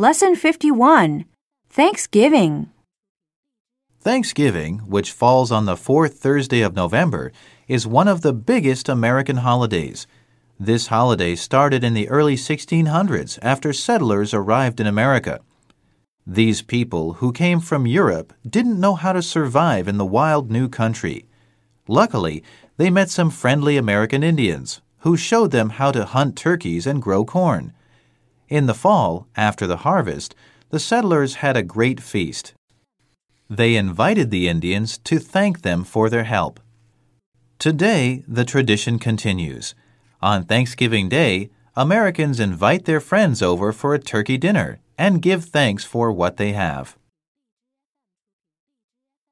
Lesson 51 Thanksgiving. Thanksgiving, which falls on the fourth Thursday of November, is one of the biggest American holidays. This holiday started in the early 1600s after settlers arrived in America. These people, who came from Europe, didn't know how to survive in the wild new country. Luckily, they met some friendly American Indians who showed them how to hunt turkeys and grow corn. In the fall, after the harvest, the settlers had a great feast. They invited the Indians to thank them for their help. Today, the tradition continues. On Thanksgiving Day, Americans invite their friends over for a turkey dinner and give thanks for what they have.